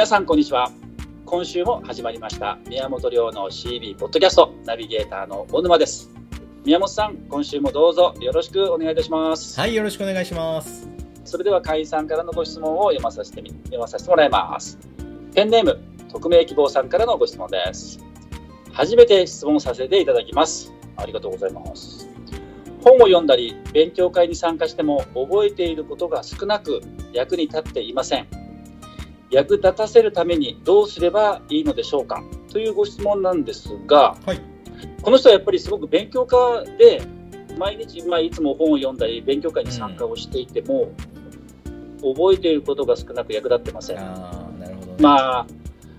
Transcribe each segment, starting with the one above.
皆さんこんにちは。今週も始まりました。宮本亮の CB ポッドキャスト。ナビゲーターの小沼です。宮本さん今週もどうぞ。よろしくお願いいたします。はいよろしくお願いします。それでは会員さんからのご質問を読まさせてみ読まさせてもらいます。ペンネーム匿名希望さんからのご質問です。初めて質問させていただきます。ありがとうございます。本を読んだり勉強会に参加しても覚えていることが少なく役に立っていません役立たせるためにどうすればいいのでしょうか？というご質問なんですが、はい、この人はやっぱりすごく勉強家で毎日、まあ、いつも本を読んだり勉強会に参加をしていても、うん、覚えていることが少なく役立ってません。あなるほど、ね、まあ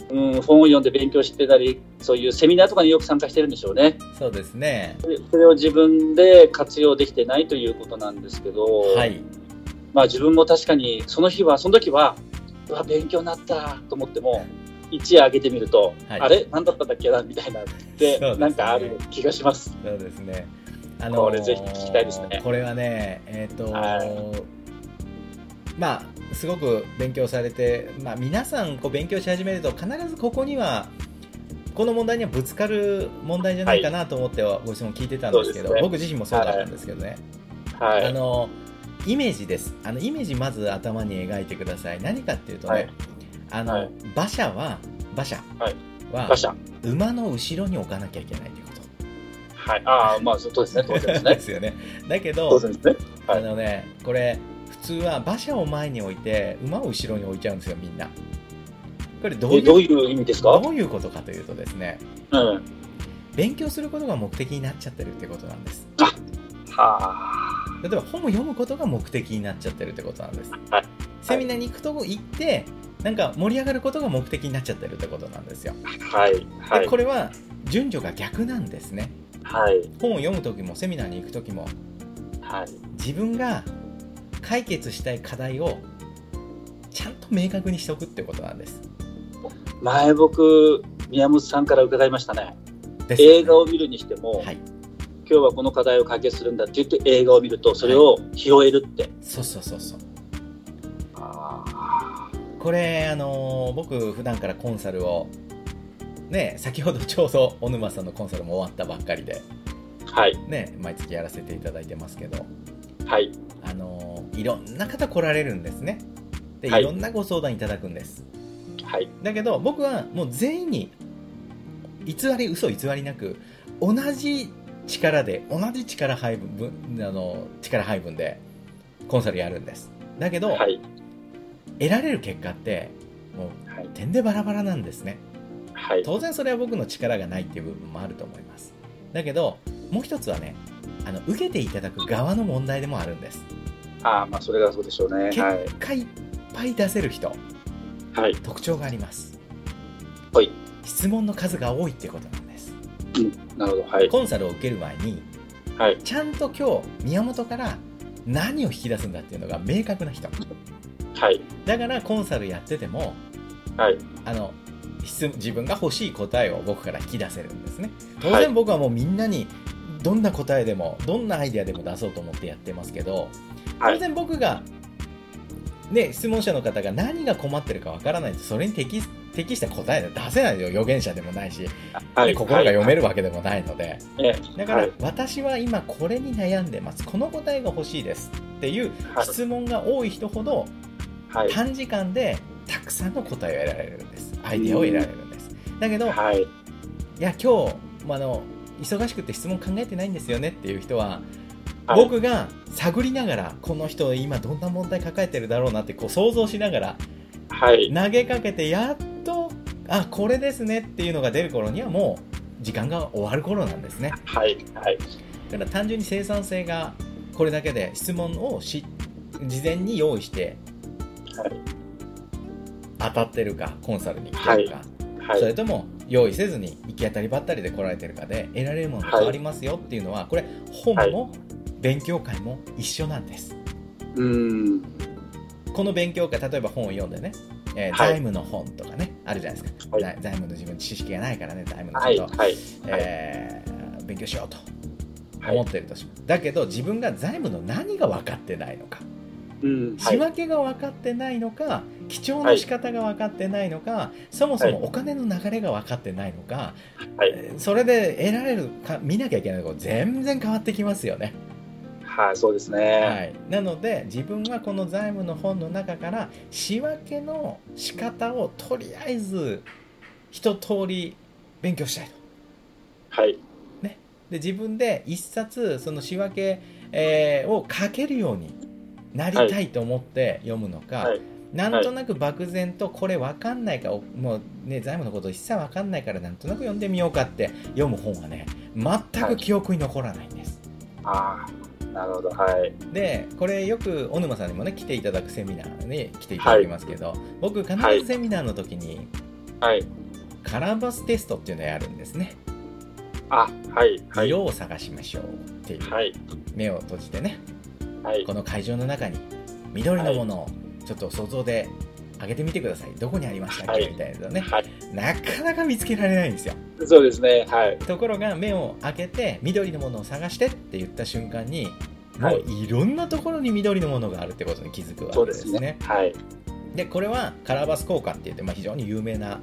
うん、本を読んで勉強してたり、そういうセミナーとかによく参加してるんでしょうね。そうですね。それを自分で活用できてないということなんですけど、はい。まあ自分も確かに、その日は、その時は、うわ、勉強になったと思っても、一夜上げてみると、はい、あれ？何だったんだっけな？みたいなって、ね、なんかある気がします。そうですね。あのー、これぜひ聞きたいですね。これはね、えっ、ー、と、はい、まあ、すごく勉強されて、まあ、皆さんこう勉強し始めると必ずここにはこの問題にはぶつかる問題じゃないかなと思ってはご質問聞いてたんですけど、はい、僕自身もそうだったんですけどね、はい、あのイメージです。あのイメージまず頭に描いてください。何かっていうとね、はい、あの、馬車は馬車。は、馬車。馬の後ろに置かなきゃいけないということ。はい、ああまあそうですね。当然ですね。ですよね。だけど、ね。はい、あのねこれ通は馬車を前に置いて馬を後ろに置いちゃうんですよみんな。これどういうどういう意味ですか？どういうことかというとですね、うん、勉強することが目的になっちゃってるってことなんです。あは例えば本を読むことが目的になっちゃってるってことなんです、はい、セミナーに行くとこ行ってなんか盛り上がることが目的になっちゃってるってことなんですよ。はい、はい、これは順序が逆なんですね。はい。本を読む時もセミナーに行く時も、はい、自分が解決したい課題をちゃんと明確にしておくってことなんです。前僕宮本さんから伺いましたね、ね、映画を見るにしても、はい、今日はこの課題を解決するんだって言って映画を見るとそれを拾えるって、はい、そうそうそう。そうこれあのー、僕普段からコンサルをね先ほどちょうど小沼さんのコンサルも終わったばっかりで。はい。ね毎月やらせていただいてますけど。はい。あのいろんな方来られるんですね。で、い、ろんなご相談いただくんです。はい。だけど僕はもう全員に偽り嘘偽りなく同じ力で同じ力配分あの力配分でコンサルやるんです。だけど、はい、得られる結果ってもう、はい、点でバラバラなんですね、はい、当然それは僕の力がないっていう部分もあると思います。だけどもう一つはねあの受けていただく側の問題でもあるんです。ああまあそれがそうでしょうね。結果いっぱい出せる人、はい、特徴があります。はい。質問の数が多いってこと。なんです、うん、なるほど、はい、コンサルを受ける前に、はい、ちゃんと今日宮本から何を引き出すんだっていうのが明確な人、はい、だからコンサルやってても、はい、あの自分が欲しい答えを僕から引き出せるんですね。当然僕はもうみんなにどんな答えでもどんなアイデアでも出そうと思ってやってますけど当然僕が、ね、質問者の方が何が困ってるかわからないとそれに適適した答え出せないよ予言者でもないし、はい、心が読めるわけでもないので、はい、だから、私は今これに悩んでます。この答えが欲しいですっていう質問が多い人ほど、短時間でたくさんの答えを得られるんです。アイデアを得られるんです。だけど、はい、いや今日あの忙しくて質問考えてないんですよねっていう人は、はい、僕が探りながらこの人今どんな問題抱えてるだろうなってこう想像しながら、はい、投げかけてやっとあこれですねっていうのが出る頃にはもう時間が終わる頃なんですね。はい、はい、だから単純に生産性がこれだけで質問をし事前に用意して、はい、当たってるかコンサルに来てるか、はい、それとも用意せずに行き当たりばったりで来られてるかで得られるものが変わりますよっていうのは、これ本も勉強会も一緒なんです。うん。この勉強会例えば本を読んでね、えー、財務の本とかねあるじゃないですか、はい、財務の自分知識がないからね財務のこと、はいえー、勉強しようと思ってるとします、だけど自分が財務の何が分かってないのか。うん仕分けが分かってないのか記帳の仕方が分かってないのか、そもそもお金の流れが分かってないのか、それで得られるか見なきゃいけないところ全然変わってきますよね。はい、そうですはね。い、なので自分はこの財務の本の中から仕分けの仕方をとりあえず一通り勉強したいと。はい。で自分で一冊その仕分け、えーを書けるようになりたいと思って読むのか、はい。なんとなく漠然とこれ分かんないかおもうね財務のこと一切分かんないからなんとなく読んでみようかって読む本はね全く記憶に残らないんです、ああ、なるほど。はい。でこれよく小沼さんにもね来ていただくセミナーに来ていただきますけど、僕必ずセミナーの時にはい。カラーバステストっていうのをやるんですね、あ、はい。はい。色を探しましょうっていう、はい。目を閉じてねはいこ。の会場の中に緑のものをちょっと想像で上げてみてくださいどこにありましたっけ、はいみたいなのねはい。なかなか見つけられないんですよそうですね。はい。ところが目を開けて緑のものを探してって言った瞬間にもはいういろんなところに緑のものがあるってことに気づくわけですすねね。はい。でこれはカラーバス効果って言って、まあ、非常に有名な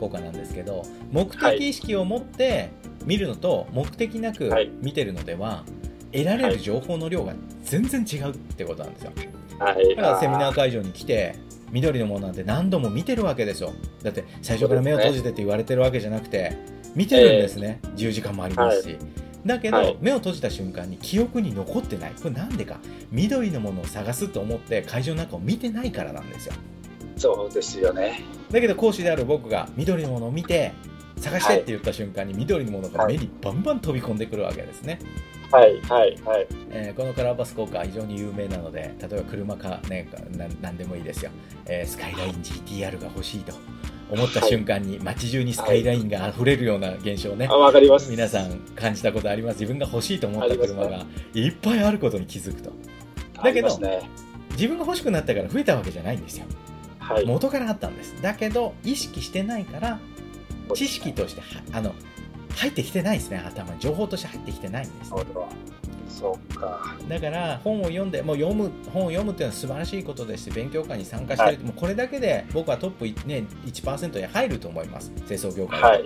効果なんですけど目的意識を持って見るのと目的なくはい見てるのでは得られる情報の量が全然違うってことなんですよはい。だからセミナー会場に来て緑のものなんて何度も見てるわけですよ。だって最初から目を閉じてって言われてるわけじゃなくて見てるんですね、10時間もありますし、だけど、はい。目を閉じた瞬間に記憶に残ってない。これなんでか。緑のものを探すと思って会場の中を見てないからなんですよ。そうですよね。だけど講師である僕が緑のものを見て探してって言った瞬間に緑のものが目にバンバン飛び込んでくるわけですね、はい。はい。はい。えーこのカラーバス効果は非常に有名なので例えば車かねななんでもいいですよ、えースカイライン GTR が欲しいと思った瞬間に街中にスカイラインが溢れるような現象ね、あ、わかります。皆さん感じたことあります自分が欲しいと思った車がいっぱいあることに気づくとだけどね。自分が欲しくなったから増えたわけじゃないんですよはい。元からあったんですだけど意識してないから知識としてはあの入ってきてないですね頭に情報として入ってきてないんです。そうか。だから本を読んでもう読む本を読むっていうのは素晴らしいことですし勉強会に参加してる、はいもうこれだけで僕はトップ、ね、1%に入ると思います清掃業界で、はい。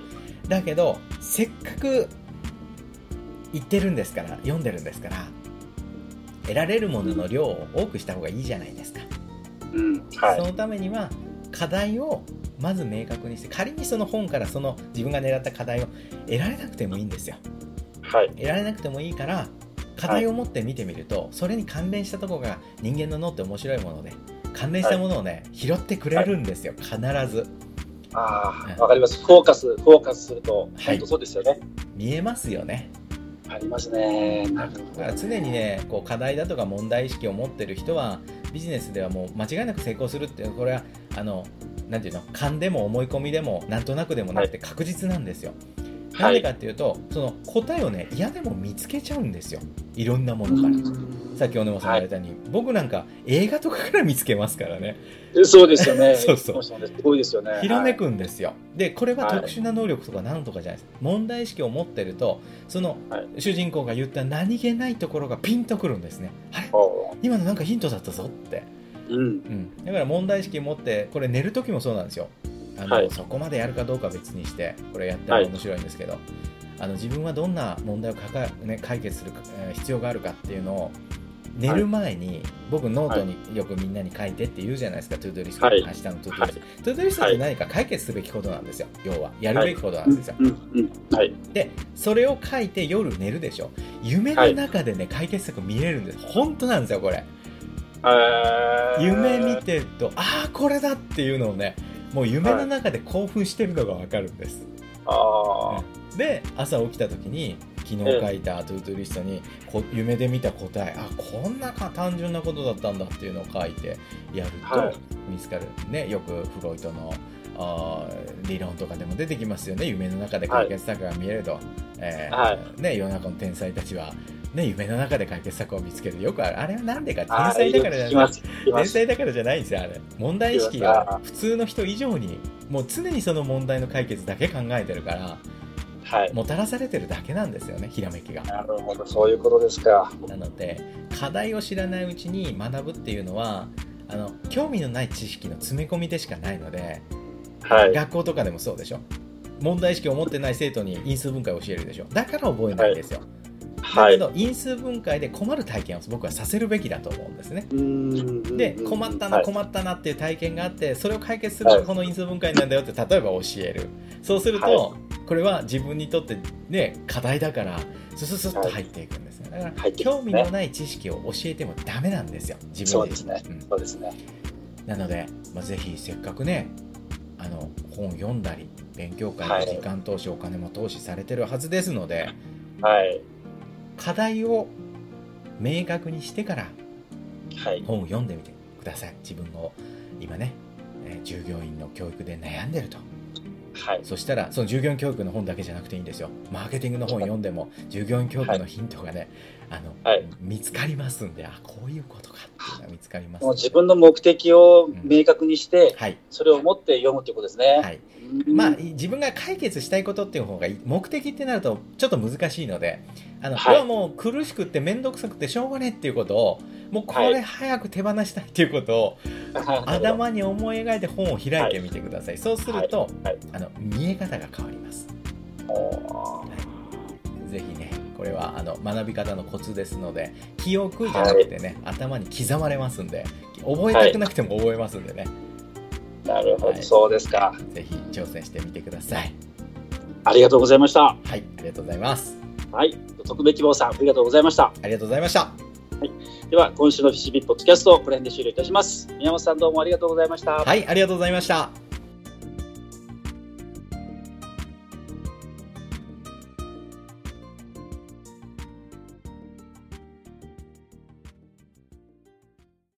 だけどせっかく言ってるんですから読んでるんですから得られるものの量を多くした方がいいじゃないですか、うん。はい。そのためには課題をまず明確にして仮にその本からその自分が狙った課題を得られなくてもいいんですよ。はい。得られなくてもいいから課題を持って見てみると、それに関連したところが人間の脳って面白いもので関連したものをね、拾ってくれるんですよ。必ず。あうんあ、わかります。フォーカス、フォーカスすると、はい。本当そうですよね。見えますよねありますね。なるだほ常にねこう課題だとか問題意識を持ってる人はビジネスではもう間違いなく成功するっていうこれはあのなんていうの勘でも思い込みでもなんとなくでもなくて確実なんですよ、ど。なんでかっていうとその答えをね嫌でも見つけちゃうんですよ。いろんなものから、さっき小沼さんが言われたように、僕なんか映画とかから見つけますからね。そうですよね。そうそう。すごいですよね。ひらめはい。くんですよ、でこれは特殊な能力とか何とかじゃないです、問題意識を持ってるとそのはい。主人公が言った何気ないところがピンとくるんですね。あれ？お今のなんかヒントだったぞって、ーうん。うん、だから問題意識を持ってこれ寝る時もそうなんですよ。あの、はい。そこまでやるかどうかは別にしてこれやったら面白いんですけど、あの自分はどんな問題をかか、ね、解決するか、えー必要があるかっていうのを寝る前に、僕ノートによくみんなに書いてって言うじゃないですか、 to-do list、はい。明日の to-do list、to-do list って何か解決すべきことなんですよ。要は。やるべきことなんですよ。でそれを書いて夜寝るでしょ。夢の中でね、解決策見れるんです。本当なんですよこれ。えー。夢見てるとああこれだっていうのをねもう夢の中で興奮してるのが分かるんです、あで朝起きた時に昨日書いた to-do list にこ夢で見た答えあこんなか単純なことだったんだっていうのを書いてやるはい。と見つかる、ね、よくフロイトのあー理論とかでも出てきますよね。夢の中で解決策が見えると、えーはね、世の中の天才たちは、ね、夢の中で解決策を見つける。よくある。あれはなんでかあ。天才だからじゃない。天才だからじゃないんですよあれ。問題意識が普通の人以上にもう常にその問題の解決だけ考えてるからもたらされてるだけなんですよね、ひらめきが。なるほど、そういうことですか。なので、課題を知らないうちに学ぶっていうのは、あの興味のない知識の詰め込みでしかないので、はい、学校とかでもそうでしょ。問題意識を持ってない生徒に因数分解を教えるでしょ。だから覚えないんですよ、はい、だけど因数分解で困る体験を僕はさせるべきだと思うんですね。で困ったな困ったなっていう体験があってそれを解決するこの因数分解なんだよって例えば教える。そうすると、これは自分にとってね課題だからスススッと入っていくんですねだから興味のない知識を教えてもダメなんですよ自分で。そうですね、そうですね。なので、まあ、ぜひせっかくねあの本読んだり勉強会の時間投資、はい、お金も投資されてるはずですので、はい、課題を明確にしてから本を読んでみてください。自分の今ね、え従業員の教育で悩んでるとはい、そしたらその従業員教育の本だけじゃなくていいんですよ。マーケティングの本読んでも従業員教育のヒントがね、はい、あの、はい、見つかりますんであこういうことかっていうのが見つかります、もう自分の目的を明確にして、うん、はい、それを持って読むということですね、はい。まあ、自分が解決したいことっていう方が目的ってなるとちょっと難しいのであの、はい、これはもう苦しくて面倒くさくてしょうがねえっていうことをもうこれ早く手放したいっていうことを、はい、頭に思い描いて本を開いてみてください、はい、そうすると、あの見え方が変わります、はい、ぜひねこれはあの学び方のコツですので記憶じゃなくてね、頭に刻まれますんで覚えたくなくても覚えますんでね、なるほど、そうですか。ぜひ挑戦してみてください。ありがとうございました。はい。ありがとうございますはい。特別希望さんありがとうございました。ありがとうございました。はい、では今週のフィシビッポッドキャストこれで終了いたします。宮本さんどうもありがとうございました。はいありがとうございました